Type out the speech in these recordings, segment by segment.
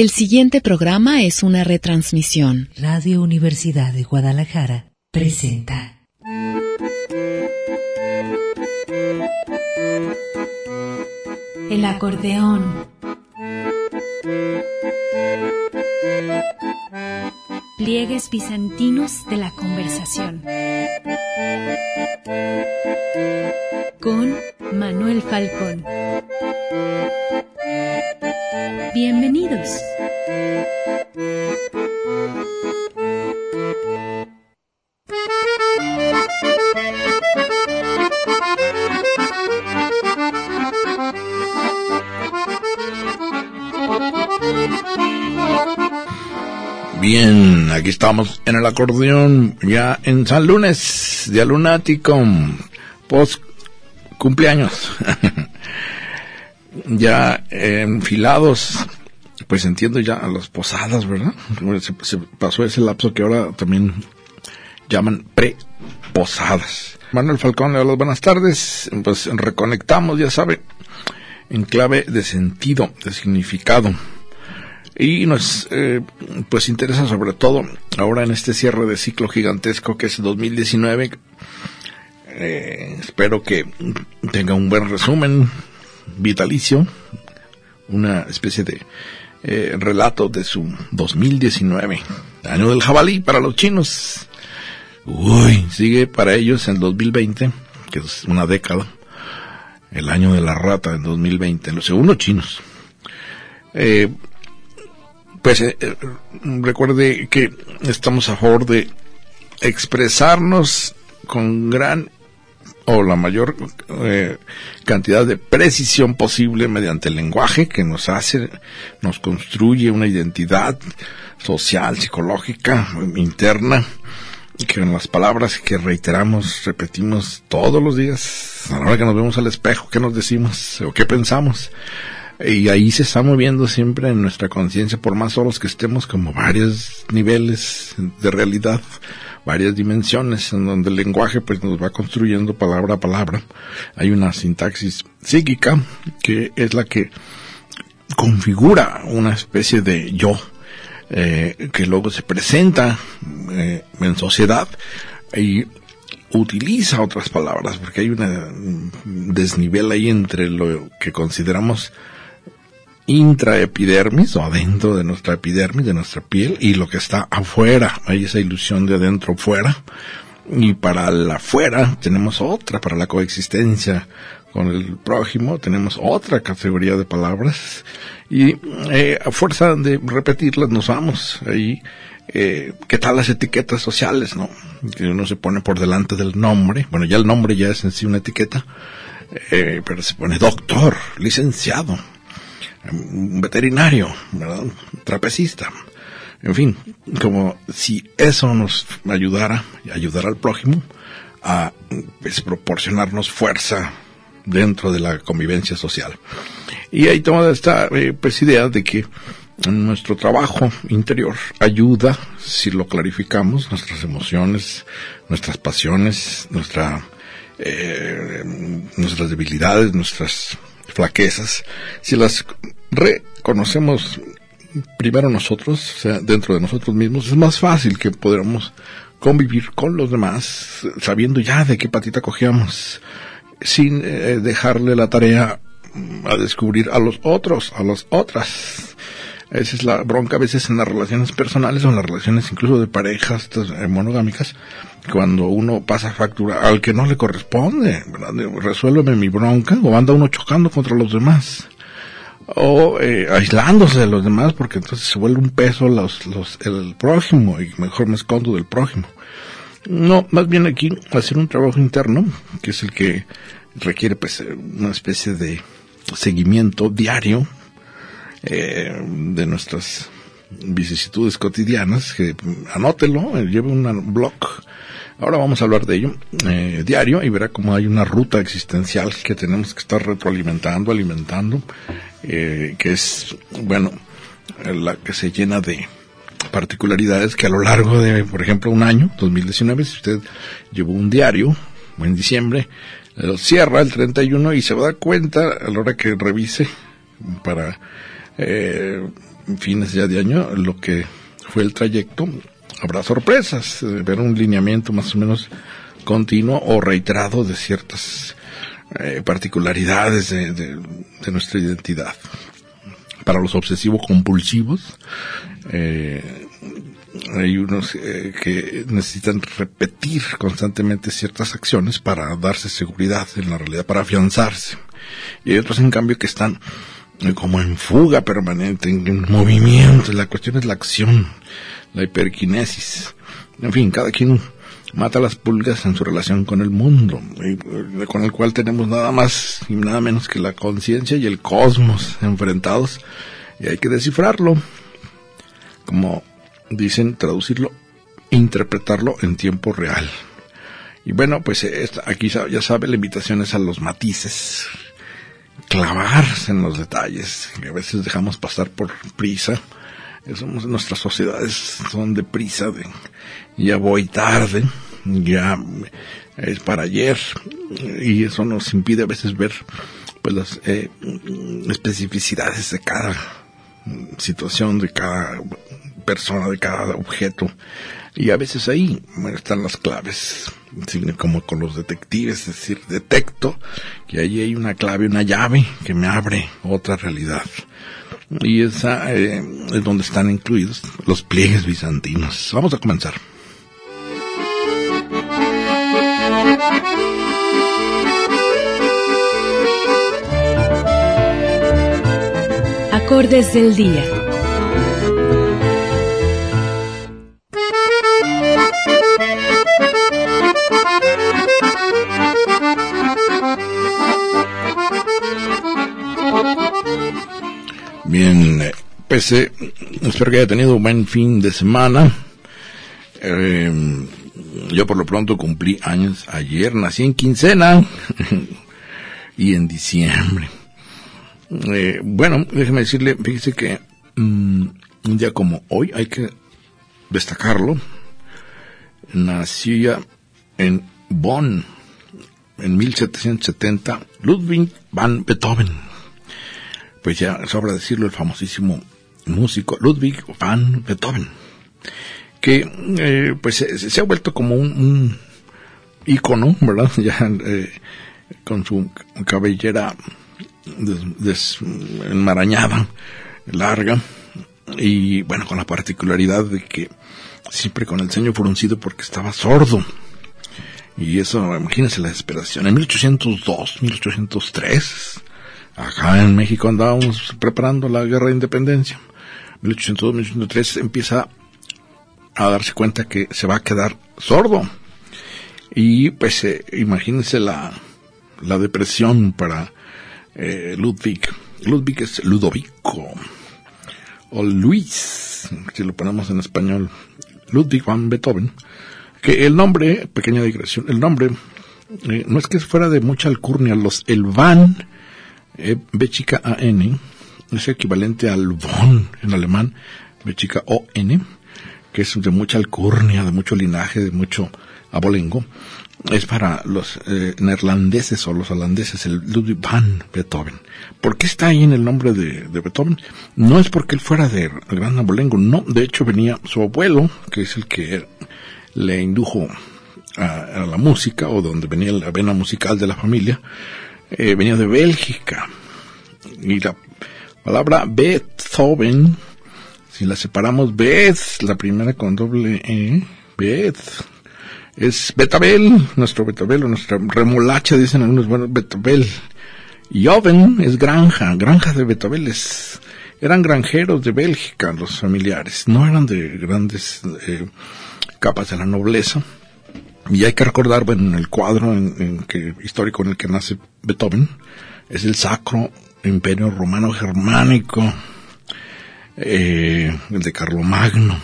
El siguiente programa es una retransmisión. Radio Universidad de Guadalajara presenta. El acordeón. Pliegues bizantinos de la conversación. Con Manuel Falcón. Bienvenidos. Bien, aquí estamos en el acordeón, ya en San Lunes, día lunático, post cumpleaños. ya enfilados, pues entiendo ya a las posadas, ¿verdad? Se, se pasó ese lapso que ahora también llaman pre-posadas. Manuel Falcón, le doy buenas tardes. Pues reconectamos, ya sabe, en clave de sentido, de significado. Y nos eh, pues interesa sobre todo ahora en este cierre de ciclo gigantesco que es 2019. Eh, espero que tenga un buen resumen vitalicio, una especie de eh, relato de su 2019, año del jabalí para los chinos. Uy, sigue para ellos en 2020, que es una década, el año de la rata en 2020, los segundos chinos. Eh, pues eh, recuerde que estamos a favor de expresarnos con gran o la mayor eh, cantidad de precisión posible mediante el lenguaje que nos hace, nos construye una identidad social, psicológica, interna, que en las palabras que reiteramos, repetimos todos los días, a la hora que nos vemos al espejo, qué nos decimos o qué pensamos. Y ahí se está moviendo siempre en nuestra conciencia, por más solos que estemos, como varios niveles de realidad varias dimensiones en donde el lenguaje pues nos va construyendo palabra a palabra. Hay una sintaxis psíquica que es la que configura una especie de yo eh, que luego se presenta eh, en sociedad y utiliza otras palabras porque hay un desnivel ahí entre lo que consideramos intraepidermis o adentro de nuestra epidermis, de nuestra piel, y lo que está afuera. Hay esa ilusión de adentro fuera. Y para la afuera tenemos otra, para la coexistencia con el prójimo tenemos otra categoría de palabras. Y eh, a fuerza de repetirlas nos vamos ahí. Eh, ¿Qué tal las etiquetas sociales, no? Uno se pone por delante del nombre. Bueno, ya el nombre ya es en sí una etiqueta. Eh, pero se pone doctor, licenciado, un veterinario, ¿verdad? Trapecista. En fin, como si eso nos ayudara, y ayudara al prójimo a pues, proporcionarnos fuerza dentro de la convivencia social. Y ahí tomada esta eh, pues, idea de que nuestro trabajo interior ayuda, si lo clarificamos, nuestras emociones, nuestras pasiones, nuestra, eh, nuestras debilidades, nuestras flaquezas, si las reconocemos primero nosotros, o sea, dentro de nosotros mismos, es más fácil que podamos convivir con los demás, sabiendo ya de qué patita cogíamos, sin eh, dejarle la tarea a descubrir a los otros, a las otras. Esa es la bronca a veces en las relaciones personales o en las relaciones incluso de parejas eh, monogámicas, cuando uno pasa factura al que no le corresponde, resuélveme mi bronca, o anda uno chocando contra los demás, o eh, aislándose de los demás, porque entonces se vuelve un peso los, los, el prójimo, y mejor me escondo del prójimo. No, más bien aquí hacer un trabajo interno, que es el que requiere pues una especie de seguimiento diario eh, de nuestras vicisitudes cotidianas, que anótelo, eh, lleve un blog. Ahora vamos a hablar de ello eh, diario y verá cómo hay una ruta existencial que tenemos que estar retroalimentando, alimentando, eh, que es, bueno, la que se llena de particularidades que a lo largo de, por ejemplo, un año, 2019, si usted llevó un diario, en diciembre, lo cierra el 31 y se va a dar cuenta a la hora que revise para eh, fines ya de año, lo que fue el trayecto, habrá sorpresas, eh, ver un lineamiento más o menos continuo o reiterado de ciertas eh, particularidades de, nuestra identidad. Para los obsesivos compulsivos, eh, hay unos eh, que necesitan repetir constantemente ciertas acciones para darse seguridad en la realidad, para afianzarse. Y hay otros, en cambio, que están como en fuga permanente, en, en movimiento. La cuestión es la acción, la hiperquinesis. En fin, cada quien mata las pulgas en su relación con el mundo, y, con el cual tenemos nada más y nada menos que la conciencia y el cosmos enfrentados, y hay que descifrarlo, como dicen, traducirlo, interpretarlo en tiempo real. Y bueno, pues esta, aquí ya sabe, la invitación es a los matices, clavarse en los detalles, que a veces dejamos pasar por prisa. Somos, nuestras sociedades son de prisa, de ya voy tarde, ya es para ayer, y eso nos impide a veces ver pues las eh, especificidades de cada situación, de cada persona, de cada objeto. Y a veces ahí están las claves, como con los detectives, es decir, detecto que ahí hay una clave, una llave que me abre otra realidad. Y esa eh, es donde están incluidos los pliegues bizantinos. Vamos a comenzar. Acordes del día. Bien, eh, eh, espero que haya tenido un buen fin de semana. Eh, yo por lo pronto cumplí años ayer, nací en quincena y en diciembre. Eh, bueno, déjeme decirle, fíjese que mmm, un día como hoy hay que destacarlo. Nació en Bonn en 1770 Ludwig van Beethoven. Pues ya sobra decirlo el famosísimo músico Ludwig van Beethoven que eh, pues se, se, ha vuelto como un, un ícono, ¿verdad? Ya eh, con su cabellera des, desenmarañada, larga, y bueno, con la particularidad de que siempre con el ceño fruncido porque estaba sordo. Y eso, imagínense la desesperación. En 1802, 1803, acá en México andábamos preparando la guerra de independencia. 1802, 1803 empieza a darse cuenta que se va a quedar sordo. Y pues eh, imagínense la, la depresión para eh, Ludwig. Ludwig es Ludovico. O Luis, si lo ponemos en español. Ludwig van Beethoven. Que el nombre, pequeña digresión, el nombre eh, no es que fuera de mucha alcurnia. Los, el van, eh, B chica A-N, es equivalente al von en alemán, B chica O-N que es de mucha alcurnia, de mucho linaje, de mucho abolengo, es para los eh, neerlandeses o los holandeses, el Ludwig van Beethoven. ¿Por qué está ahí en el nombre de, Beethoven? No es porque él fuera de gran abolengo, no, de hecho venía su abuelo, que es el que le indujo a, a la música, o donde venía la vena musical de la familia, eh, venía de Bélgica. Y la palabra Beethoven si la separamos, Beth, la primera con doble E, Beth, es Betabel, nuestro Betabel, o nuestra remolacha, dicen algunos, bueno, Betabel. Y Oven es granja, granja de Betabeles. Eran granjeros de Bélgica, los familiares, no eran de grandes eh, capas de la nobleza. Y hay que recordar, bueno, en el cuadro en que, histórico en el que nace Beethoven, es el Sacro Imperio Romano Germánico, eh, el de Carlomagno.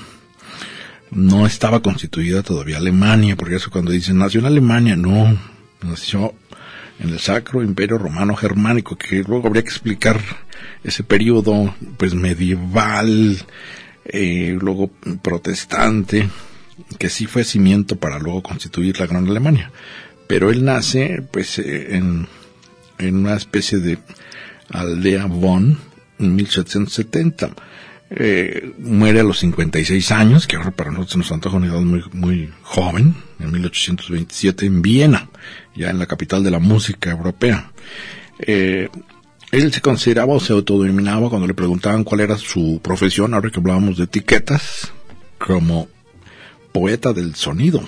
No estaba constituida todavía Alemania, porque eso cuando dicen nació en Alemania, no, nació en el Sacro Imperio Romano Germánico, que luego habría que explicar ese periodo pues medieval, eh, luego protestante, que sí fue cimiento para luego constituir la Gran Alemania. Pero él nace pues eh, en, en una especie de aldea Bonn en 1770 Eh, muere a los 56 años, que ahora para nosotros nos antoja una edad muy, muy joven, en 1827 en Viena, ya en la capital de la música europea. Eh, él se consideraba o se autodenominaba cuando le preguntaban cuál era su profesión, ahora que hablábamos de etiquetas, como poeta del sonido.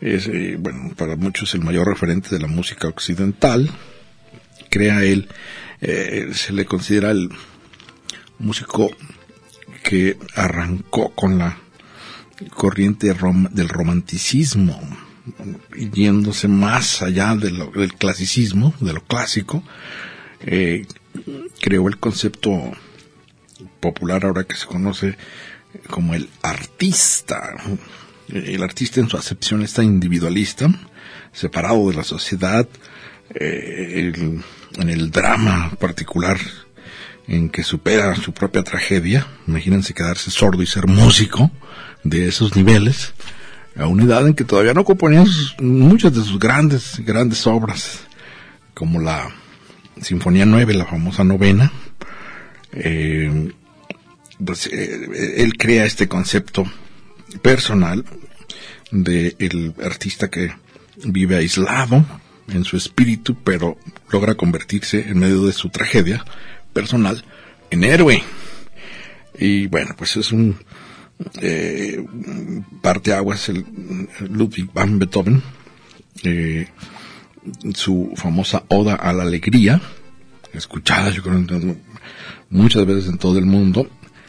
Es, eh, bueno, para muchos el mayor referente de la música occidental. Crea él, eh, se le considera el músico que arrancó con la corriente del romanticismo, yéndose más allá del clasicismo, de lo clásico, eh, creó el concepto popular ahora que se conoce como el artista. El artista en su acepción está individualista, separado de la sociedad, eh, en el drama particular en que supera su propia tragedia. Imagínense quedarse sordo y ser músico de esos niveles, a una edad en que todavía no componía muchas de sus grandes, grandes obras, como la Sinfonía 9, la famosa novena. Eh, pues, eh, él crea este concepto personal del el artista que vive aislado en su espíritu, pero logra convertirse en medio de su tragedia personal en héroe. Y bueno, pues es un eh, parteaguas el, Ludwig van Beethoven, eh, su famosa Oda a la Alegría, escuchada yo creo muchas veces en todo el mundo,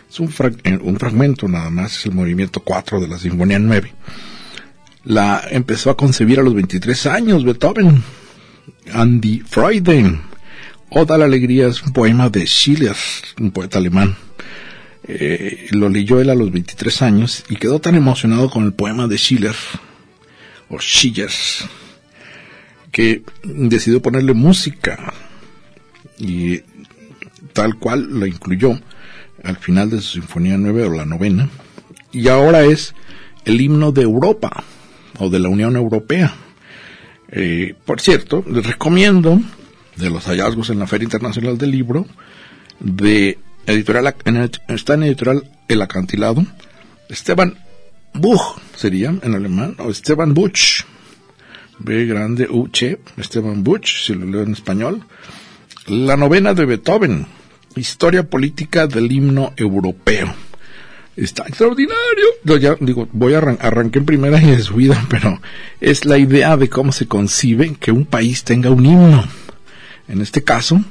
es un, eh, un fragmento nada más, es el movimiento 4 de la Sinfonía 9. La empezó a concebir a los 23 años Beethoven. Andy Freuden. Oda a la Alegría es un poema de Schiller, un poeta alemán. Eh, lo leyó él a los 23 años y quedó tan emocionado con el poema de Schiller, o Schiller, que decidió ponerle música y tal cual lo incluyó al final de su Sinfonía 9 o la novena, y ahora es el himno de Europa o de la Unión Europea. Eh, por cierto, les recomiendo de los hallazgos en la Feria Internacional del Libro de editorial está en editorial El Acantilado Esteban Buch sería en alemán o Esteban Buch B grande U Esteban Buch si lo leo en español la novena de Beethoven Historia política del himno europeo. Está extraordinario. Digo, voy a arrancar en primera y de su vida, pero es la idea de cómo se concibe que un país tenga un himno. En este caso,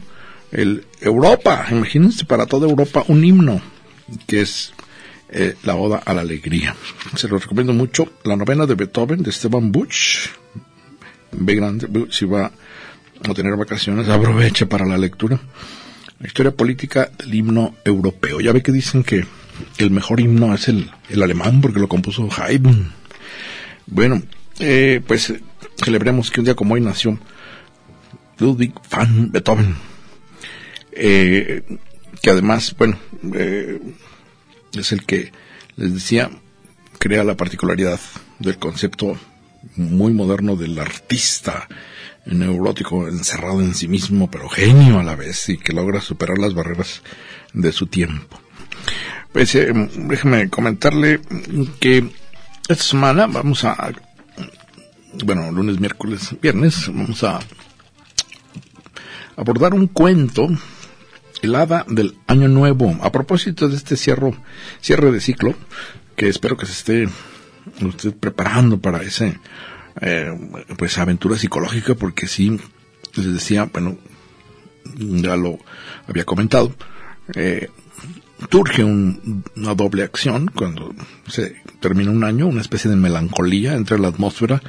el Europa. Imagínense para toda Europa un himno que es eh, la Oda a la Alegría. Se lo recomiendo mucho. La novena de Beethoven de Esteban Buch. Ve grande, si va a tener vacaciones, aproveche para la lectura la historia política del himno europeo. Ya ve que dicen que el mejor himno es el, el alemán porque lo compuso Haydn. Bueno, eh, pues celebremos que un día como hoy nació Ludwig van Beethoven, eh, que además, bueno, eh, es el que les decía, crea la particularidad del concepto muy moderno del artista neurótico, encerrado en sí mismo, pero genio a la vez y que logra superar las barreras de su tiempo. Pues eh, déjeme comentarle que esta semana vamos a, bueno, lunes, miércoles, viernes, vamos a abordar un cuento, el hada del año nuevo, a propósito de este cierre, cierre de ciclo, que espero que se esté usted preparando para ese eh, pues aventura psicológica porque sí les decía bueno ya lo había comentado eh, surge una doble acción cuando se termina un año una especie de melancolía entre la atmósfera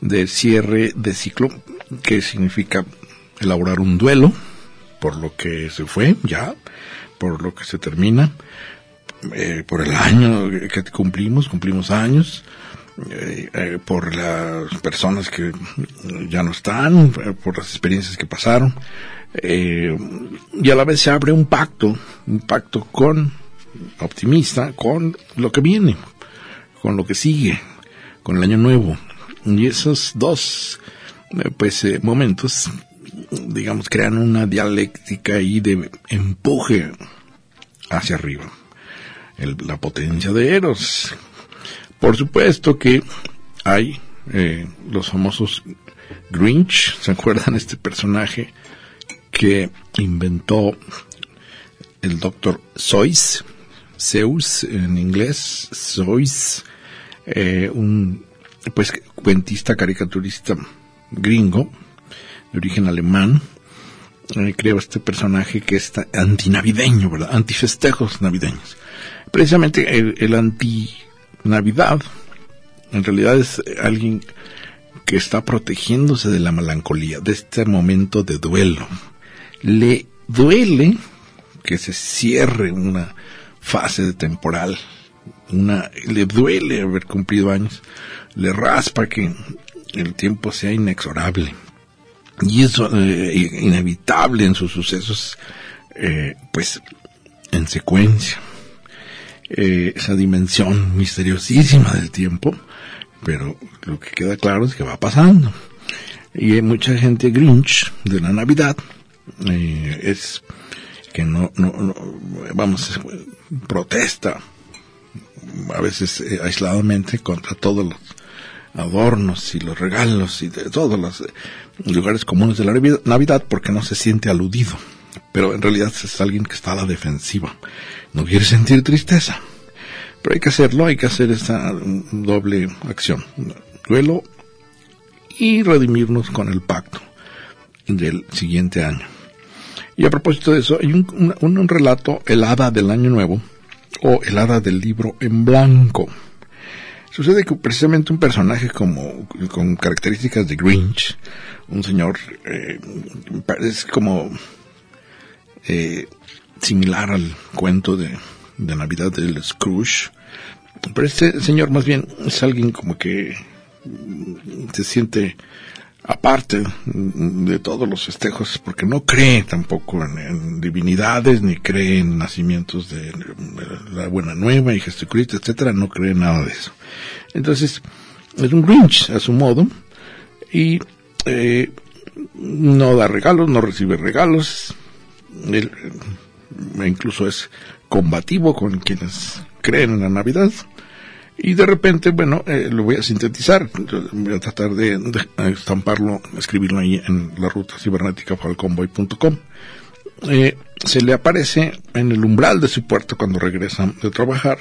de cierre de ciclo que significa elaborar un duelo por lo que se fue ya por lo que se termina eh, por el año que cumplimos cumplimos años eh, eh, por las personas que ya no están, por las experiencias que pasaron, y a la vez se abre un pacto, un pacto con optimista, con lo que viene, con lo que sigue, con el año nuevo. Y esos dos, pues, momentos, digamos, crean una dialéctica ahí de empuje hacia arriba. La potencia de Eros. Por supuesto que hay eh, los famosos Grinch, ¿se acuerdan este personaje que inventó el doctor Seuss? Zeus en inglés, Seuss, eh, un pues cuentista, caricaturista gringo, de origen alemán, eh, creo este personaje que es antinavideño, ¿verdad? Antifestejos navideños. Precisamente el, el anti-navidad, en realidad es alguien que está protegiéndose de la melancolía, de este momento de duelo. Le duele que se cierre una fase de temporal, una, le duele haber cumplido años, le raspa que el tiempo sea inexorable. Y eso eh, inevitable en sus sucesos, eh, pues en secuencia. Eh, esa dimensión misteriosísima del tiempo, pero lo que queda claro es que va pasando. Y hay mucha gente Grinch de la Navidad, eh, es que no, no, vamos, protesta a veces eh, aisladamente contra todos los adornos y los regalos y de todos los eh, lugares comunes de la Navi- Navidad porque no se siente aludido. Pero en realidad es alguien que está a la defensiva. No quiere sentir tristeza. Pero hay que hacerlo, hay que hacer esta doble acción. Duelo y redimirnos con el pacto del siguiente año. Y a propósito de eso, hay un, un, relato, el hada del año nuevo, o el hada del libro en blanco. Sucede que precisamente un personaje como con características de Grinch, un señor eh, es como eh, similar al cuento de, de Navidad del Scrooge, pero este señor más bien es alguien como que mm, se siente aparte de todos los festejos, porque no cree tampoco en, divinidades, ni cree en nacimientos de, de la Buena Nueva y Jesucristo, etcétera, no cree en nada de eso. Entonces, es un Grinch a su modo, y eh, no da regalos, no recibe regalos, él eh, incluso es combativo con quienes creen en la Navidad, y de repente, bueno, eh, lo voy a sintetizar, voy a tratar de, estamparlo, escribirlo ahí en la ruta cibernética falconboy.com. Eh, se le aparece en el umbral de su puerto cuando regresa de trabajar.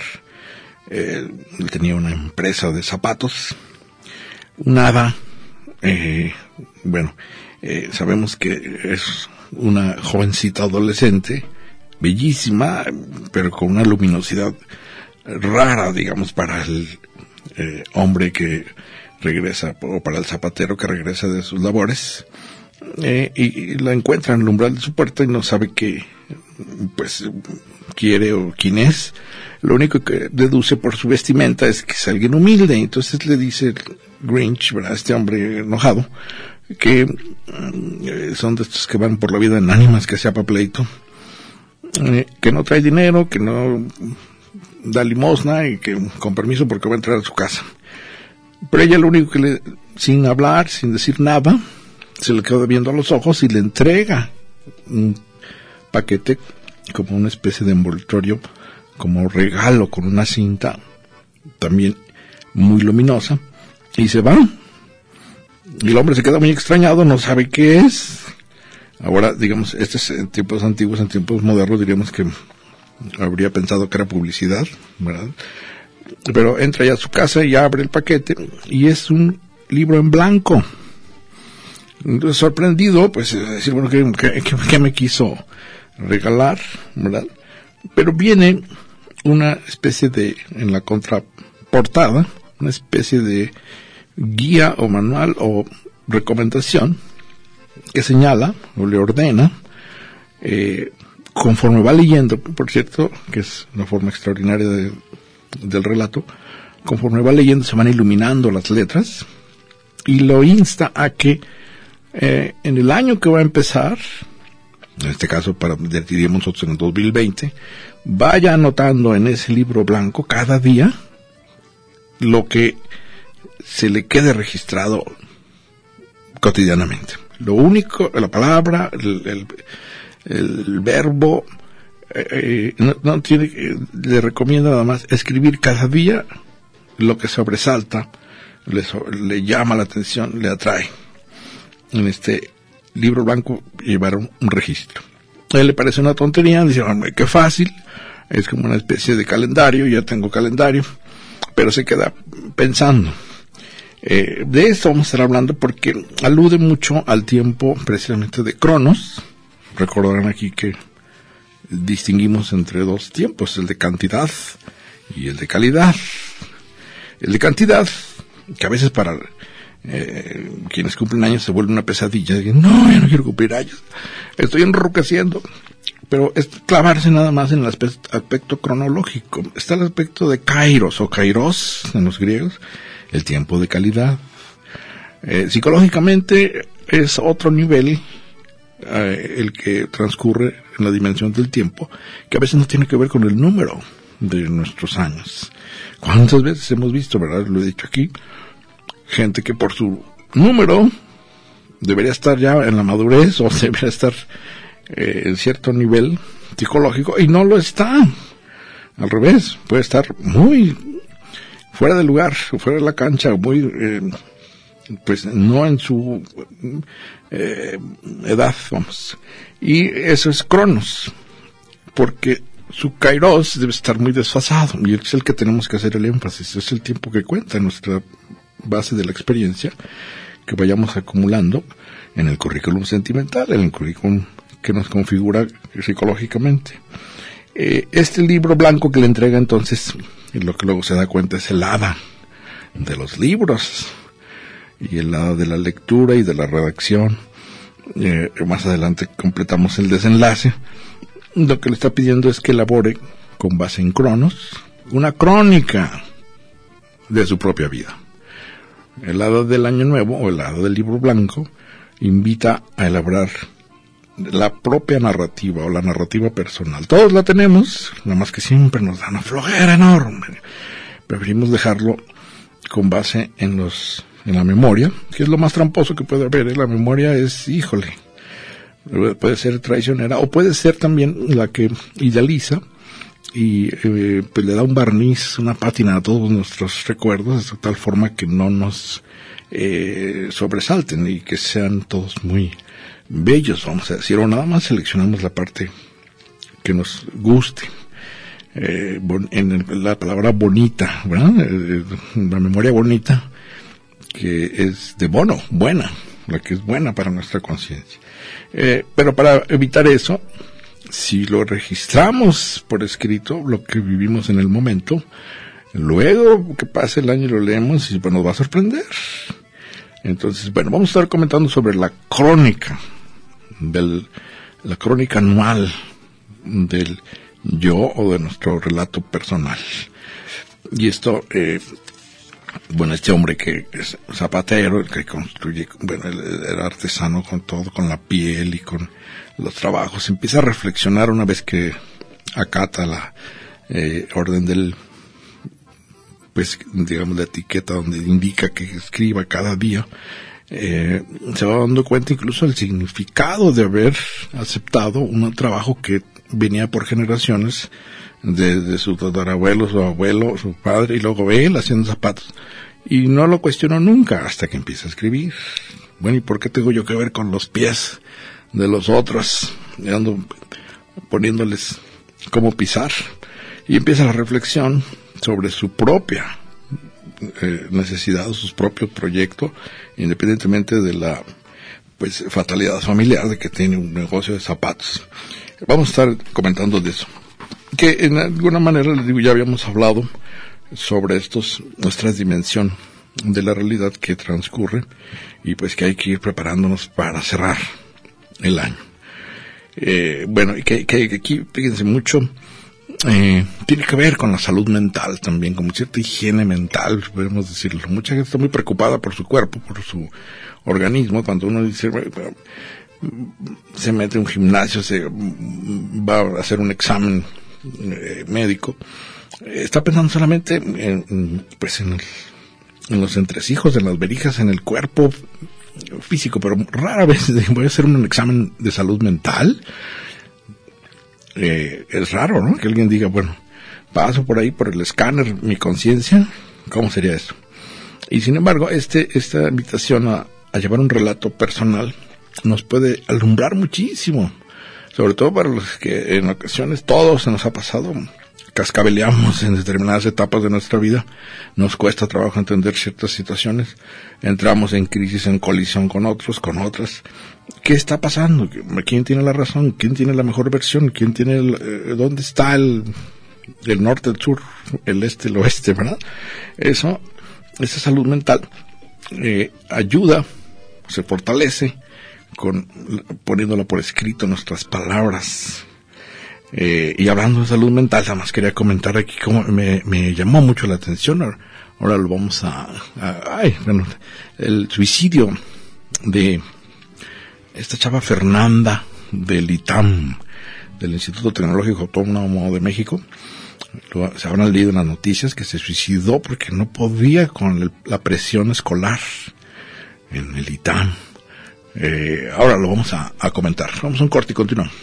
Eh, él tenía una empresa de zapatos, un hada, eh, bueno, sabemos que es una jovencita adolescente, bellísima, pero con una luminosidad rara, digamos, para el eh, hombre que regresa, o para el zapatero que regresa de sus labores, eh, y, la encuentra en el umbral de su puerta y no sabe qué, pues, quiere o quién es. Lo único que deduce por su vestimenta es que es alguien humilde, entonces le dice Grinch, ¿verdad? Este hombre enojado, que eh, son de estos que van por la vida en ánimas que sea para pleito, que no trae dinero, que no da limosna y que con permiso porque va a entrar a su casa. Pero ella lo único que le, sin hablar, sin decir nada, se le queda viendo a los ojos y le entrega un paquete como una especie de envoltorio, como regalo con una cinta también muy luminosa y se va. Y el hombre se queda muy extrañado, no sabe qué es. Ahora, digamos, este es en tiempos antiguos, en tiempos modernos diríamos que habría pensado que era publicidad, ¿verdad? Pero entra ya a su casa y abre el paquete y es un libro en blanco. Sorprendido, pues, decir, bueno, ¿qué, qué, qué me quiso regalar, verdad? Pero viene una especie de, en la contraportada, una especie de guía o manual o recomendación que señala o le ordena eh, conforme va leyendo, por cierto, que es una forma extraordinaria de, del relato, conforme va leyendo se van iluminando las letras y lo insta a que eh, en el año que va a empezar, en este caso para diríamos nosotros en el 2020, vaya anotando en ese libro blanco cada día lo que se le quede registrado cotidianamente. Lo único, la palabra, el, el, el verbo, eh, no, no tiene, le recomiendo nada más escribir cada día lo que sobresalta, le, le llama la atención, le atrae. En este libro blanco llevaron un registro. A él le parece una tontería, dice, qué fácil, es como una especie de calendario, ya tengo calendario, pero se queda pensando. Eh, de esto vamos a estar hablando porque alude mucho al tiempo precisamente de Cronos. Recordarán aquí que distinguimos entre dos tiempos, el de cantidad y el de calidad. El de cantidad, que a veces para eh, quienes cumplen años se vuelve una pesadilla. Dicen, no, yo no quiero cumplir años, estoy enroqueciendo. Pero es clavarse nada más en el aspecto, aspecto cronológico. Está el aspecto de kairos o kairos en los griegos, el tiempo de calidad. Eh, psicológicamente es otro nivel eh, el que transcurre en la dimensión del tiempo, que a veces no tiene que ver con el número de nuestros años. ¿Cuántas veces hemos visto, verdad? Lo he dicho aquí, gente que por su número debería estar ya en la madurez o debería estar eh, en cierto nivel psicológico y no lo está. Al revés, puede estar muy fuera del lugar, fuera de la cancha, muy, eh, pues no en su eh, edad, vamos. Y eso es Cronos, porque su Kairos debe estar muy desfasado y es el que tenemos que hacer el énfasis, es el tiempo que cuenta en nuestra base de la experiencia que vayamos acumulando en el currículum sentimental, en el currículum que nos configura psicológicamente. Eh, este libro blanco que le entrega entonces, y lo que luego se da cuenta es el hada de los libros y el hada de la lectura y de la redacción. Eh, más adelante completamos el desenlace. Lo que le está pidiendo es que elabore, con base en Cronos, una crónica de su propia vida. El hada del año nuevo o el hada del libro blanco invita a elaborar la propia narrativa o la narrativa personal. Todos la tenemos, nada más que siempre nos da una flojera enorme. Preferimos dejarlo con base en los en la memoria, que es lo más tramposo que puede haber. ¿eh? La memoria es, híjole, puede ser traicionera o puede ser también la que idealiza y eh, pues le da un barniz, una pátina a todos nuestros recuerdos de tal forma que no nos eh, sobresalten y que sean todos muy bellos, vamos a decir, o nada más seleccionamos la parte que nos guste. Eh, en el, la palabra bonita, ¿verdad? Eh, la memoria bonita, que es de bono, buena, la que es buena para nuestra conciencia. Eh, pero para evitar eso, si lo registramos por escrito, lo que vivimos en el momento, luego que pase el año lo leemos y pues nos va a sorprender. Entonces, bueno, vamos a estar comentando sobre la crónica, del, la crónica anual del yo o de nuestro relato personal. Y esto, eh, bueno, este hombre que es zapatero, el que construye, bueno, el, artesano con todo, con la piel y con los trabajos, empieza a reflexionar una vez que acata la eh, orden del, pues, digamos, la etiqueta donde indica que escriba cada día, eh, se va dando cuenta incluso del significado de haber aceptado un trabajo que venía por generaciones desde su tatarabuelo, su abuelo, su padre, y luego él haciendo zapatos. Y no lo cuestionó nunca hasta que empieza a escribir. Bueno, ¿y por qué tengo yo que ver con los pies de los otros? Y ando poniéndoles cómo pisar. Y empieza la reflexión sobre su propia eh, necesidad, su propio proyecto, independientemente de la pues fatalidad familiar de que tiene un negocio de zapatos. Vamos a estar comentando de eso. Que en alguna manera, les digo, ya habíamos hablado sobre estos, nuestra dimensión de la realidad que transcurre y pues que hay que ir preparándonos para cerrar el año. Eh, bueno, y que, que, aquí, fíjense mucho, eh, tiene que ver con la salud mental también, como cierta higiene mental, podemos decirlo. Mucha gente está muy preocupada por su cuerpo, por su organismo, cuando uno dice, bueno, se mete a un gimnasio, se va a hacer un examen eh, médico, está pensando solamente en, pues en, en, los entresijos, en las verijas, en el cuerpo físico, pero rara vez voy a hacer un examen de salud mental. eh, es raro. Que alguien diga, bueno, paso por ahí por el escáner, mi conciencia, ¿cómo sería eso? Y sin embargo, este, esta invitación a llevar un relato personal nos puede alumbrar muchísimo, sobre todo para los que en ocasiones todos se nos ha pasado, cascabeleamos en determinadas etapas de nuestra vida, nos cuesta trabajo entender ciertas situaciones, entramos en crisis, en colisión con otros, con otras. ¿Qué está pasando? ¿Quién tiene la razón? ¿Quién tiene la mejor versión? ¿Quién tiene el, eh, dónde está el, el norte, el sur, el este, el oeste, verdad? Eso, esa salud mental eh, ayuda, se fortalece con poniéndola por escrito nuestras palabras. Eh, y hablando de salud mental, nada quería comentar aquí cómo me, llamó mucho la atención. Ahora, lo vamos a, a, ay, bueno, el suicidio de esta chava Fernanda del ITAM, del Instituto Tecnológico Autónomo de México. Se habrán leído en las noticias que se suicidó porque no podía con el, la presión escolar en el ITAM. Eh, ahora lo vamos a, a, comentar. Vamos a un corte y continuamos.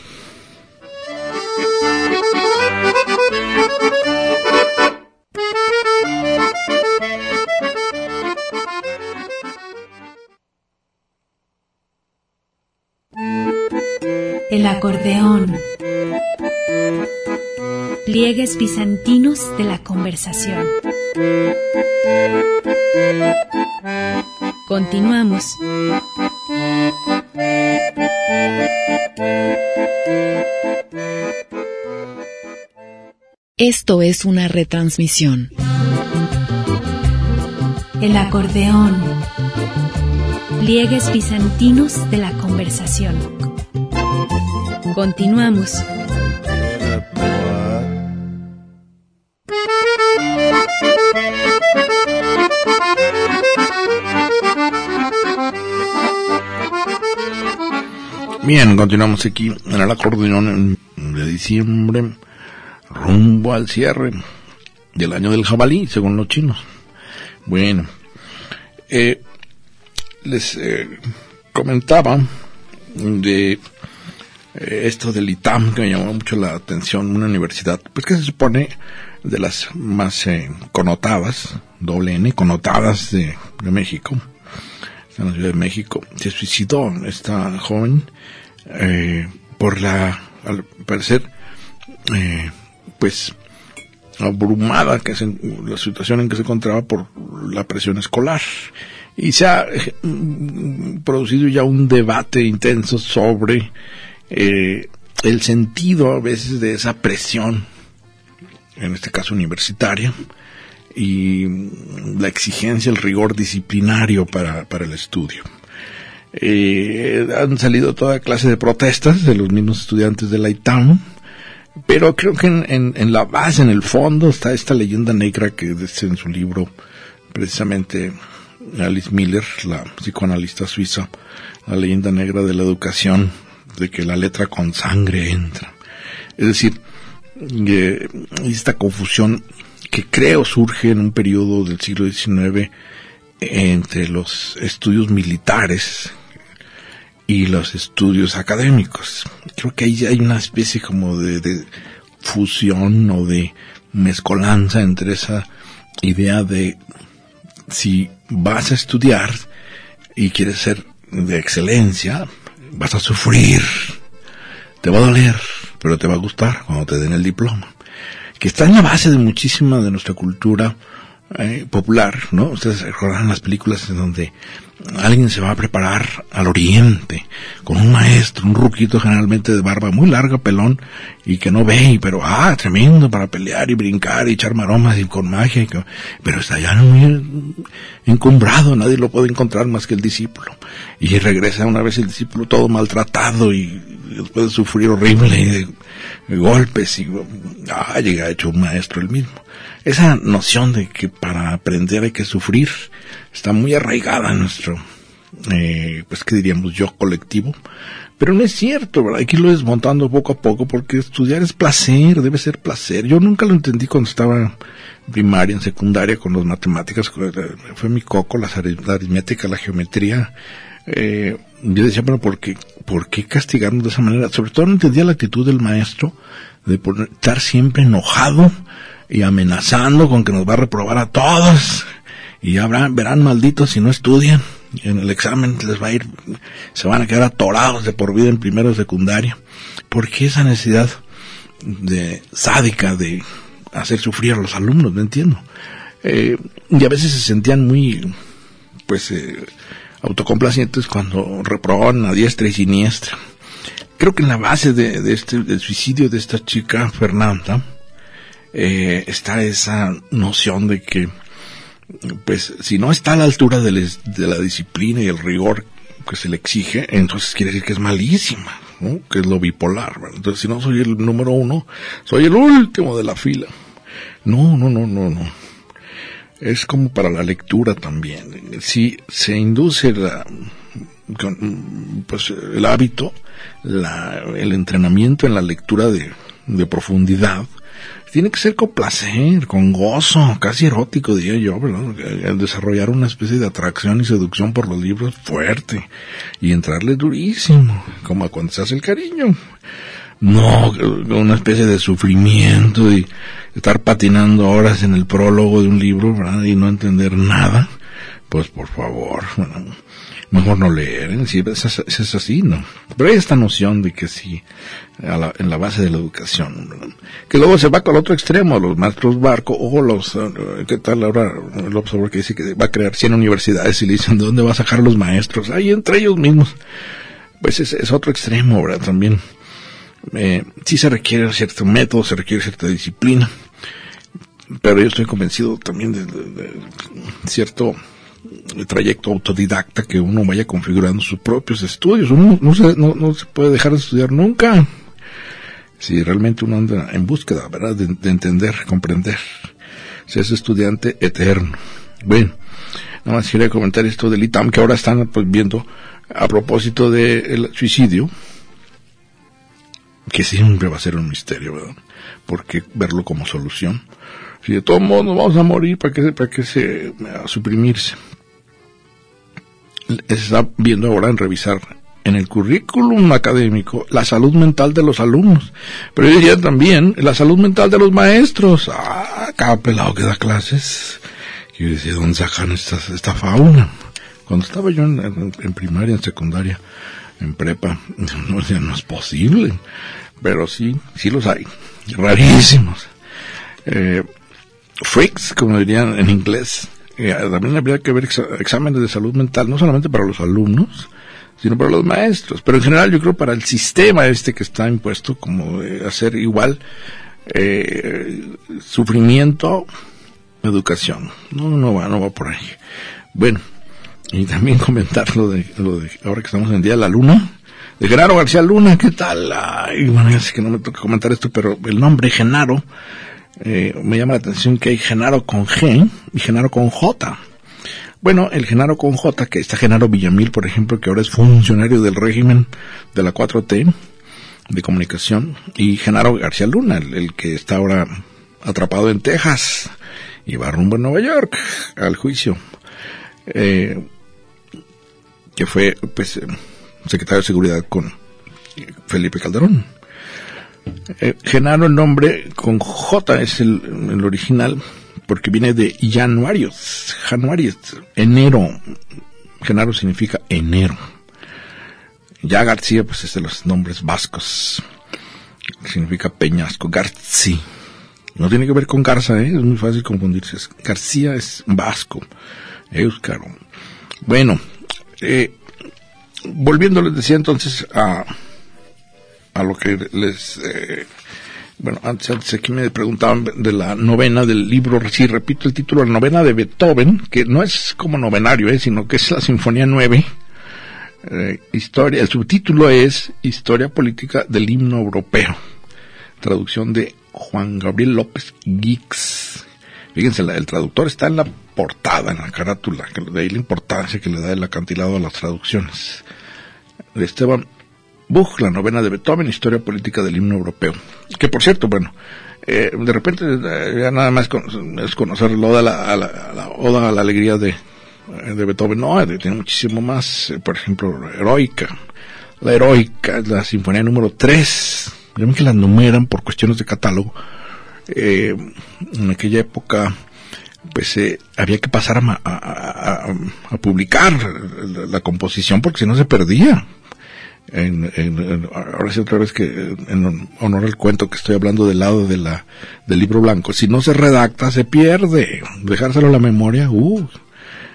El acordeón. Pliegues bizantinos de la conversación. Continuamos. Esto es una retransmisión. El acordeón. Pliegues bizantinos de la conversación. Continuamos. Bien, continuamos aquí en el acordeón de diciembre, rumbo al cierre del año del jabalí, según los chinos. Bueno, eh, les eh, comentaba de eh, esto del ITAM que me llamó mucho la atención, una universidad, pues que se supone de las más eh, connotadas, doble N, connotadas de, de México, en la Ciudad de México, se suicidó esta joven eh, por la, al parecer, eh, pues, abrumada que se, la situación en que se encontraba por la presión escolar. Y se ha eh, producido ya un debate intenso sobre eh, el sentido a veces de esa presión, en este caso universitaria, y la exigencia, el rigor disciplinario para, para el estudio. Eh, han salido toda clase de protestas de los mismos estudiantes de ITAM, pero creo que en, la base, en el fondo, está esta leyenda negra que es en su libro, precisamente Alice Miller, la psicoanalista suiza, la leyenda negra de la educación, de que la letra con sangre entra. Es decir, eh, esta confusión que creo surge en un periodo del siglo XIX entre los estudios militares y los estudios académicos. Creo que ahí hay una especie como de, de fusión o de mezcolanza entre esa idea de si vas a estudiar y quieres ser de excelencia, vas a sufrir, te va a doler, pero te va a gustar cuando te den el diploma. Que está en la base de muchísima de nuestra cultura eh, popular, ¿no? Ustedes recordarán las películas en donde alguien se va a preparar al oriente con un maestro, un ruquito generalmente de barba muy larga, pelón, y que no ve, pero ah, tremendo para pelear y brincar y echar maromas y con magia, pero está ya muy encumbrado, nadie lo puede encontrar más que el discípulo. Y regresa una vez el discípulo todo maltratado y después de sufrir horrible y de golpes y ah, llega hecho un maestro el mismo. Esa noción de que para aprender hay que sufrir está muy arraigada en nuestro, eh, pues que diríamos yo colectivo, pero no es cierto, ¿verdad? Aquí lo desmontando poco a poco porque estudiar es placer, debe ser placer. Yo nunca lo entendí cuando estaba en primaria, en secundaria con las matemáticas, fue mi coco, la aritmética, la geometría, Eh, yo decía, pero ¿por qué, ¿por qué castigarnos de esa manera? Sobre todo no entendía la actitud del maestro de estar siempre enojado y amenazando con que nos va a reprobar a todos. Y ya verán malditos si no estudian. En el examen les va a ir, se van a quedar atorados de por vida en primero o secundaria. ¿Por qué esa necesidad de sádica de hacer sufrir a los alumnos? No entiendo. Eh, y a veces se sentían muy, pues, eh, autocomplacientes cuando reprobaban a diestra y siniestra. Creo que en la base de, este, del suicidio de esta chica, Fernanda, eh, está esa noción de que, pues, si no está a la altura de, la disciplina y el rigor que se le exige, entonces quiere decir que es malísima, ¿no? que es lo bipolar. Entonces, si no soy el número uno, soy el último de la fila. No, no, no, no, no es como para la lectura también. Si se induce la, pues, el hábito, la, el entrenamiento en la lectura de profundidad, tiene que ser con placer, con gozo, casi erótico, diría yo, ¿verdad? desarrollar una especie de atracción y seducción por los libros fuerte y entrarle durísimo, como cuando se hace el cariño. No, una especie de sufrimiento y estar patinando horas en el prólogo de un libro y no entender nada. Pues por favor, mejor no leer, ¿eh? si es, así, ¿no? Pero hay esta noción de que sí, en la base de la educación, que luego se va el otro extremo, los maestros barco, o los, eh, ¿qué tal ahora el observador que dice que va a crear 100 universidades y le dicen de dónde va a sacar los maestros? Ahí entre ellos mismos. Pues es, es otro extremo, ¿verdad? También eh, sí se requiere cierto método, se requiere cierta disciplina, pero yo estoy convencido también de, cierto trayecto autodidacta que uno vaya configurando sus propios estudios. Uno no se, no, se puede dejar de estudiar nunca. Si realmente uno anda en búsqueda, ¿verdad? De, entender, comprender. Si es estudiante eterno. Bueno, nada más quería comentar esto del ITAM que ahora están pues, viendo a propósito del suicidio que siempre va a ser un misterio, ¿verdad? Porque verlo como solución. Si de todos modos nos vamos a morir, ¿para qué, para qué se, a suprimirse? Se está viendo ahora en revisar en el currículum académico la salud mental de los alumnos, pero yo diría también la salud mental de los maestros. Ah, cada pelado que da clases. Yo decía, ¿dónde sacan esta, esta fauna? Cuando estaba yo en, primaria, en secundaria, en prepa. No, no es posible. Pero sí, sí los hay. Rarísimos. Eh, freaks, como dirían en inglés. Eh, también habría que ver exámenes de salud mental, no solamente para los alumnos, sino para los maestros. Pero en general yo creo para el sistema este que está impuesto, como hacer igual eh, sufrimiento, educación. No, no va, no va por ahí. Bueno, y también comentar lo de, lo de ahora que estamos en el Día de la Luna, de Genaro García Luna, ¿qué tal? Ay, bueno, ya sé que no me toca comentar esto, pero el nombre Genaro, eh, me llama la atención que hay Genaro con G y Genaro con J. Bueno, el Genaro con J, que está Genaro Villamil, por ejemplo, que ahora es funcionario del régimen de la 4T de comunicación, y Genaro García Luna, el, que está ahora atrapado en Texas y va rumbo a Nueva York al juicio. Eh, que fue pues secretario de seguridad con Felipe Calderón. Eh, Genaro el nombre con J es el, original porque viene de Januarios, Januarios, enero. Genaro significa enero. Ya García pues es de los nombres vascos. Significa peñasco, García. No tiene que ver con Garza, ¿eh? es muy fácil confundirse. García es vasco, euskaro. Bueno, eh, volviendo les decía entonces a, a lo que les eh, bueno antes, antes, aquí me preguntaban de la novena del libro sí repito el título la novena de Beethoven que no es como novenario eh, sino que es la sinfonía 9 eh, historia el subtítulo es historia política del himno europeo. Traducción de Juan Gabriel López Gix Fíjense, el traductor está en la portada, en la carátula, que de ahí la importancia que le da el acantilado a las traducciones. Esteban Buch, la novena de Beethoven, Historia Política del Himno Europeo. Que por cierto, bueno, eh, de repente eh, ya nada más es conocer la oda a la, a la Alegría de, eh, de Beethoven, no, tiene muchísimo más, eh, por ejemplo, heroica. La heroica la sinfonía número 3. Ven que la numeran por cuestiones de catálogo. Eh, en aquella época, pues había que pasar a, a, publicar la, la, composición porque si no se perdía en, ahora sí otra vez que en honor al cuento que estoy hablando del lado de la, del libro blanco, si no se redacta se pierde, dejárselo a la memoria, uh.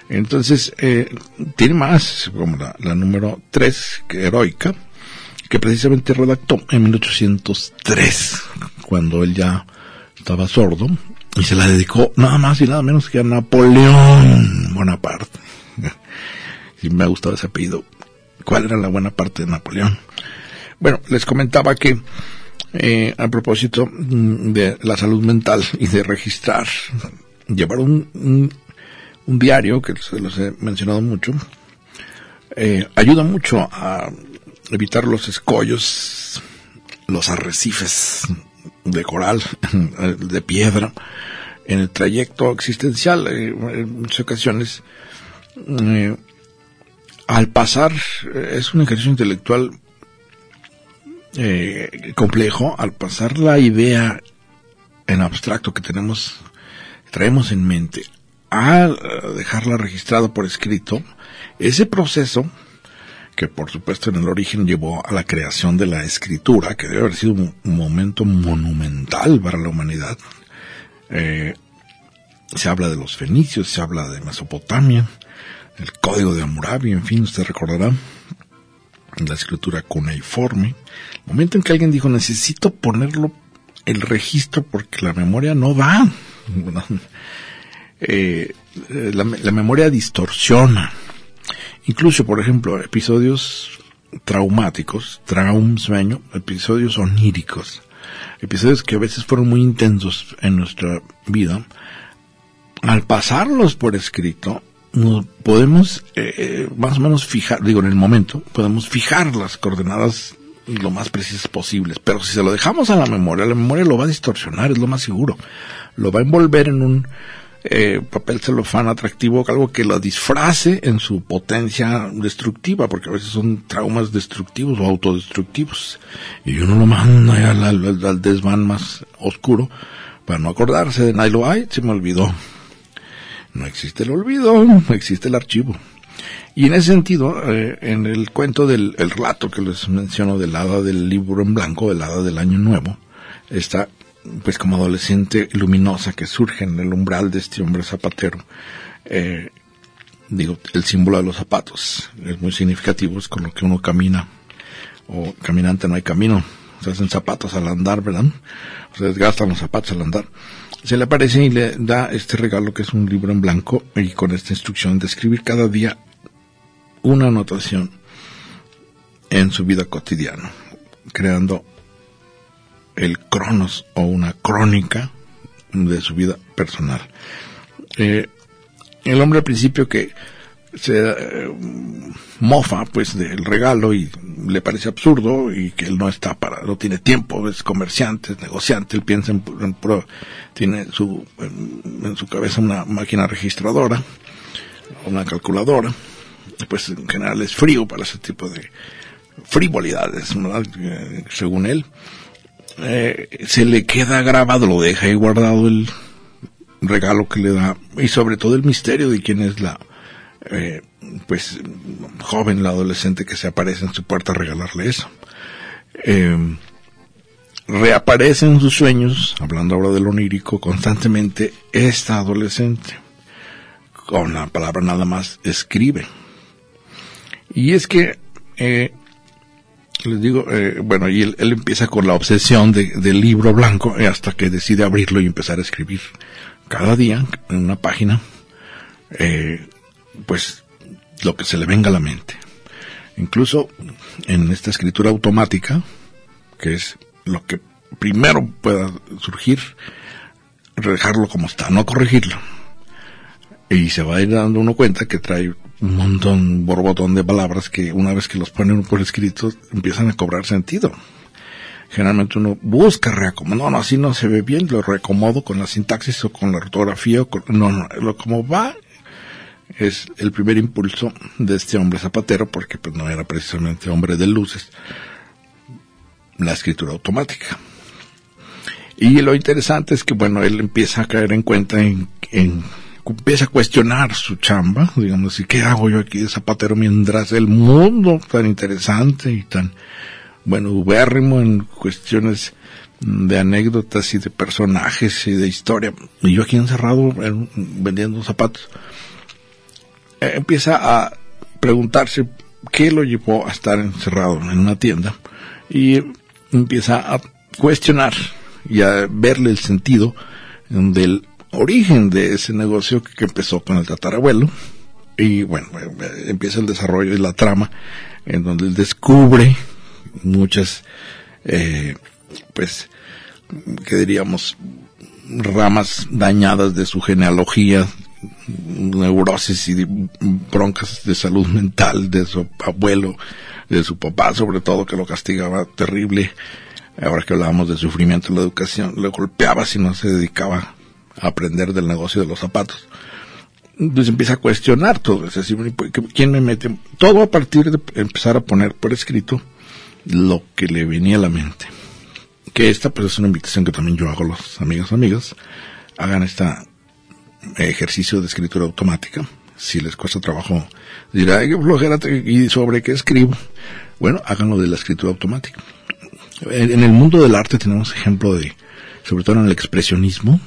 Entonces, eh, tiene más, como la, número 3, que heroica, que precisamente redactó en 1803, cuando él ya estaba sordo, y se la dedicó nada más y nada menos que a Napoleón Bonaparte. y me ha gustado ese apellido, cuál era la buena parte de Napoleón. Bueno, les comentaba que eh, a propósito mm, de la salud mental y de registrar, llevar un, un, diario, que se los he mencionado mucho, eh, ayuda mucho a evitar los escollos, los arrecifes de coral, de piedra, en el trayecto existencial. Eh, en muchas ocasiones al pasar, eh, es un ejercicio intelectual eh, complejo, al pasar la idea en abstracto que tenemos, traemos en mente, a dejarla registrada por escrito, ese proceso, que por supuesto en el origen llevó a la creación de la escritura, que debe haber sido un, momento monumental para la humanidad, eh, se habla de los fenicios, se habla de Mesopotamia, el código de Hammurabi, en fin, usted recordará la escritura cuneiforme. El momento en que alguien dijo, necesito ponerlo el registro porque la memoria no va. Eh, la, memoria distorsiona. Incluso, por ejemplo, episodios traumáticos, traum sueño, episodios oníricos, episodios que a veces fueron muy intensos en nuestra vida, al pasarlos por escrito, podemos eh, más o menos fijar, digo en el momento, podemos fijar las coordenadas lo más precisas posibles, pero si se lo dejamos a la memoria, la memoria lo va a distorsionar, es lo más seguro, lo va a envolver en un eh, papel celofán atractivo, algo que lo disfrace en su potencia destructiva, porque a veces son traumas destructivos o autodestructivos, y uno lo manda al, al, desván más oscuro para no acordarse de Nailo, ay, se me olvidó, no existe el olvido, no existe el archivo. Y en ese sentido, eh, en el cuento del el relato que les menciono del hada del libro en blanco, del hada del año nuevo, está pues como adolescente luminosa que surge en el umbral de este hombre zapatero. Eh, digo, el símbolo de los zapatos es muy significativo, es con lo que uno camina, o caminante no hay camino, se hacen zapatos al andar, ¿verdad? Se desgastan los zapatos al andar se le aparece y le da este regalo que es un libro en blanco y con esta instrucción de escribir cada día una anotación en su vida cotidiana, creando el cronos o una crónica de su vida personal. Eh, el hombre al principio que se eh, mofa pues del regalo y le parece absurdo y que él no está para, no tiene tiempo, es comerciante, es negociante, él piensa en, tiene su, en, su cabeza una máquina registradora, una calculadora, pues en general es frío para ese tipo de frivolidades, eh, según él. Eh, se le queda grabado, lo deja ahí guardado el regalo que le da y sobre todo el misterio de quién es la eh, pues joven, la adolescente que se aparece en su puerta a regalarle eso. Eh, reaparece en sus sueños, hablando ahora del onírico, constantemente esta adolescente. Con la palabra nada más escribe. Y es que, eh, les digo, eh, bueno, y él, empieza con la obsesión del libro blanco hasta que decide abrirlo y empezar a escribir cada día en una página eh, pues lo que se le venga a la mente. Incluso en esta escritura automática, que es lo que primero pueda surgir, dejarlo como está, no corregirlo. Y se va a ir dando uno cuenta que trae un montón, un borbotón de palabras que una vez que los pone uno por escrito empiezan a cobrar sentido. Generalmente uno busca reacomodar, no, no, así no se ve bien, lo reacomodo con la sintaxis o con la ortografía, o con, no, no, lo como va es el primer impulso de este hombre zapatero, porque pues no era precisamente hombre de luces, la escritura automática. Y lo interesante es que, bueno, él empieza a caer en cuenta en, empieza a cuestionar su chamba, digamos, ¿y qué hago yo aquí de zapatero mientras el mundo tan interesante y tan, bueno, ubérrimo en cuestiones de anécdotas y de personajes y de historia, y yo aquí encerrado vendiendo zapatos, empieza a preguntarse qué lo llevó a estar encerrado en una tienda y empieza a cuestionar y a verle el sentido del origen de ese negocio que empezó con el tatarabuelo. Y bueno, eh, empieza el desarrollo de la trama en donde él descubre muchas eh, pues que diríamos ramas dañadas de su genealogía neurosis y broncas de salud mental de su abuelo, de su papá sobre todo, que lo castigaba terrible. Ahora que hablábamos de sufrimiento en la educación, le golpeaba si no se dedicaba a aprender del negocio de los zapatos. Entonces empieza a cuestionar todo, es decir, ¿quién me mete? Todo a partir de empezar a poner por escrito lo que le venía a la mente. Que esta pues es una invitación que también yo hago a los amigos amigas, hagan esta ejercicio de escritura automática. Si les cuesta trabajo, dirá, qué flojera, ¿y sobre qué escribo? Bueno, háganlo de la escritura automática. En, el mundo del arte tenemos ejemplo de, sobre todo en el expresionismo,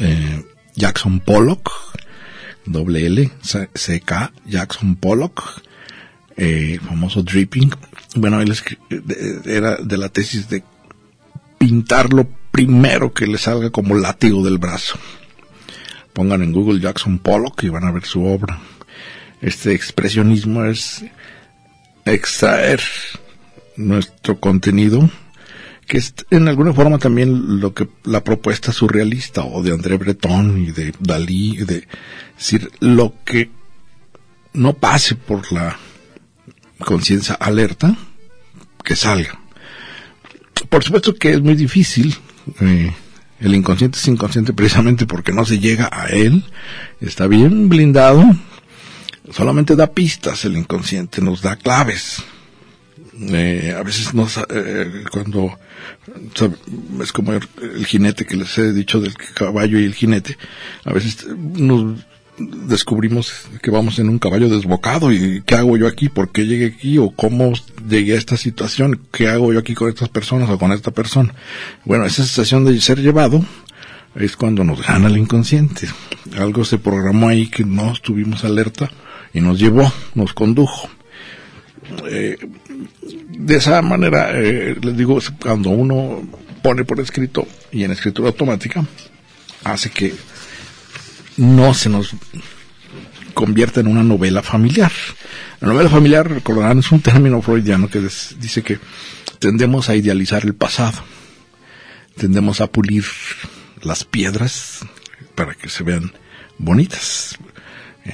eh, Jackson Pollock, doble L, C, K, Jackson Pollock, eh, famoso Dripping. Bueno, él era de la tesis de pintar lo primero que le salga como látigo del brazo. Pongan en Google Jackson Pollock y van a ver su obra. Este expresionismo es extraer nuestro contenido, que es en alguna forma también lo que la propuesta surrealista o de André Breton y de Dalí, de decir lo que no pase por la conciencia alerta, que salga. Por supuesto que es muy difícil. Eh, el inconsciente es inconsciente precisamente porque no se llega a él. Está bien blindado. Solamente da pistas el inconsciente, nos da claves. Eh, a veces nos, eh, cuando es como el, jinete que les he dicho del caballo y el jinete, a veces nos descubrimos que vamos en un caballo desbocado y qué hago yo aquí, por qué llegué aquí o cómo llegué a esta situación, qué hago yo aquí con estas personas o con esta persona. Bueno, esa sensación de ser llevado es cuando nos gana el inconsciente. Algo se programó ahí que no estuvimos alerta y nos llevó, nos condujo. Eh, de esa manera, eh, les digo, cuando uno pone por escrito y en escritura automática, hace que no se nos convierte en una novela familiar. La novela familiar, recordarán, es un término freudiano que dice que tendemos a idealizar el pasado, tendemos a pulir las piedras para que se vean bonitas,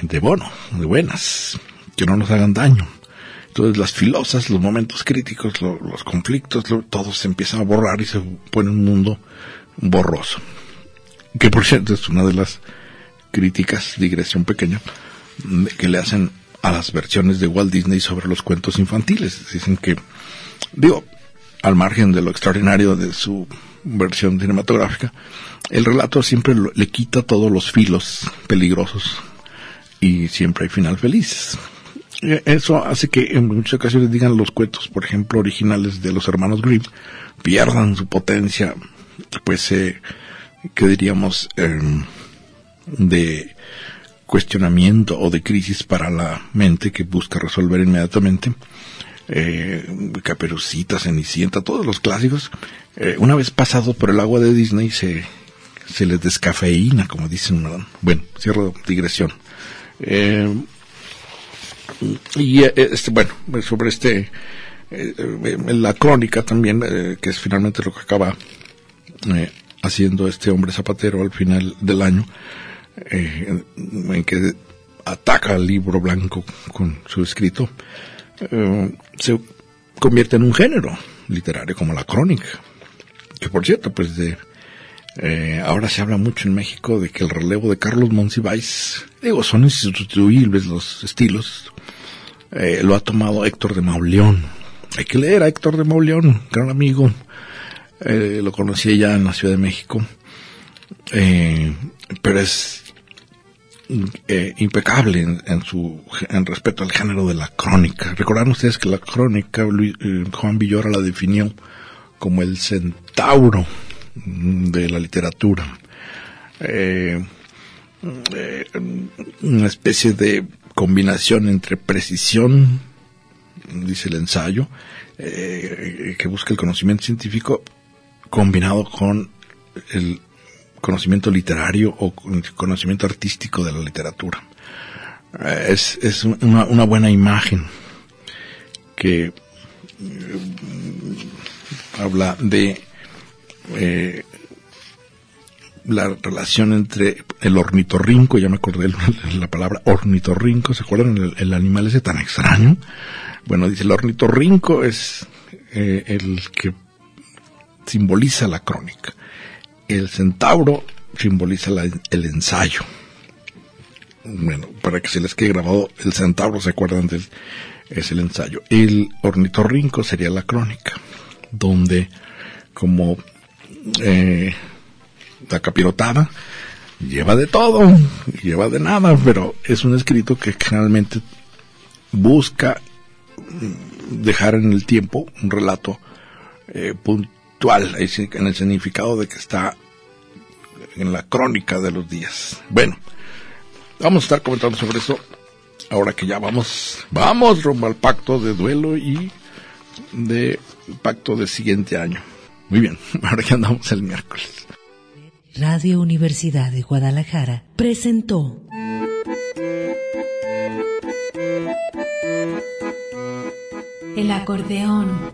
de bono, de buenas, que no nos hagan daño. Entonces las filosas, los momentos críticos, los conflictos, todo se empieza a borrar y se pone un mundo borroso. Que por cierto es una de las críticas, digresión pequeña, que le hacen a las versiones de Walt Disney sobre los cuentos infantiles. Dicen que, digo, al margen de lo extraordinario de su versión cinematográfica, el relato siempre le quita todos los filos peligrosos y siempre hay final feliz. Eso hace que en muchas ocasiones digan los cuentos, por ejemplo, originales de los hermanos Grimm, pierdan su potencia, pues, eh, que diríamos, eh, de cuestionamiento o de crisis para la mente que busca resolver inmediatamente. Eh, Caperucita, Cenicienta, todos los clásicos, eh, una vez pasado por el agua de Disney se, se les descafeína, como dicen. Bueno, cierro digresión. Eh, y eh, este, bueno, sobre este, la crónica también, que es finalmente lo que acaba haciendo este hombre zapatero al final del año, eh, en que ataca al libro blanco con su escrito, eh, se convierte en un género literario como la crónica, que por cierto, pues de Eh, ahora se habla mucho en México de que el relevo de Carlos Monsiváis, digo, son insustituibles los estilos, eh, lo ha tomado Héctor de Mauleón. Hay que leer a Héctor de Mauleón, gran amigo, lo conocí ya en la Ciudad de México, pero es eh, impecable en, en, su en respecto al género de la crónica. Recordarán ustedes que la crónica Luis, eh, Juan Villora la definió como el centauro de la literatura. Eh, una especie de combinación entre precisión, dice el ensayo, que busca el conocimiento científico combinado con el conocimiento literario o conocimiento artístico de la literatura. Eh, es, es una, una, buena imagen que habla de eh, la relación entre el ornitorrinco, ya me acordé la palabra ornitorrinco, ¿se acuerdan el, animal ese tan extraño? Bueno, dice el ornitorrinco es eh, el que simboliza la crónica. El centauro simboliza la, el ensayo. Bueno, para que se les quede grabado, el centauro, ¿se acuerdan? De, es el ensayo. El ornitorrinco sería la crónica, donde como eh, la capirotada lleva de todo, lleva de nada, pero es un escrito que generalmente busca dejar en el tiempo un relato eh, puntual, en el significado de que está en la crónica de los días. Bueno, vamos a estar comentando sobre eso ahora que ya vamos, vamos rumbo al pacto de duelo y de pacto de siguiente año. Muy bien, ahora que andamos el miércoles. Radio Universidad de Guadalajara presentó El acordeón.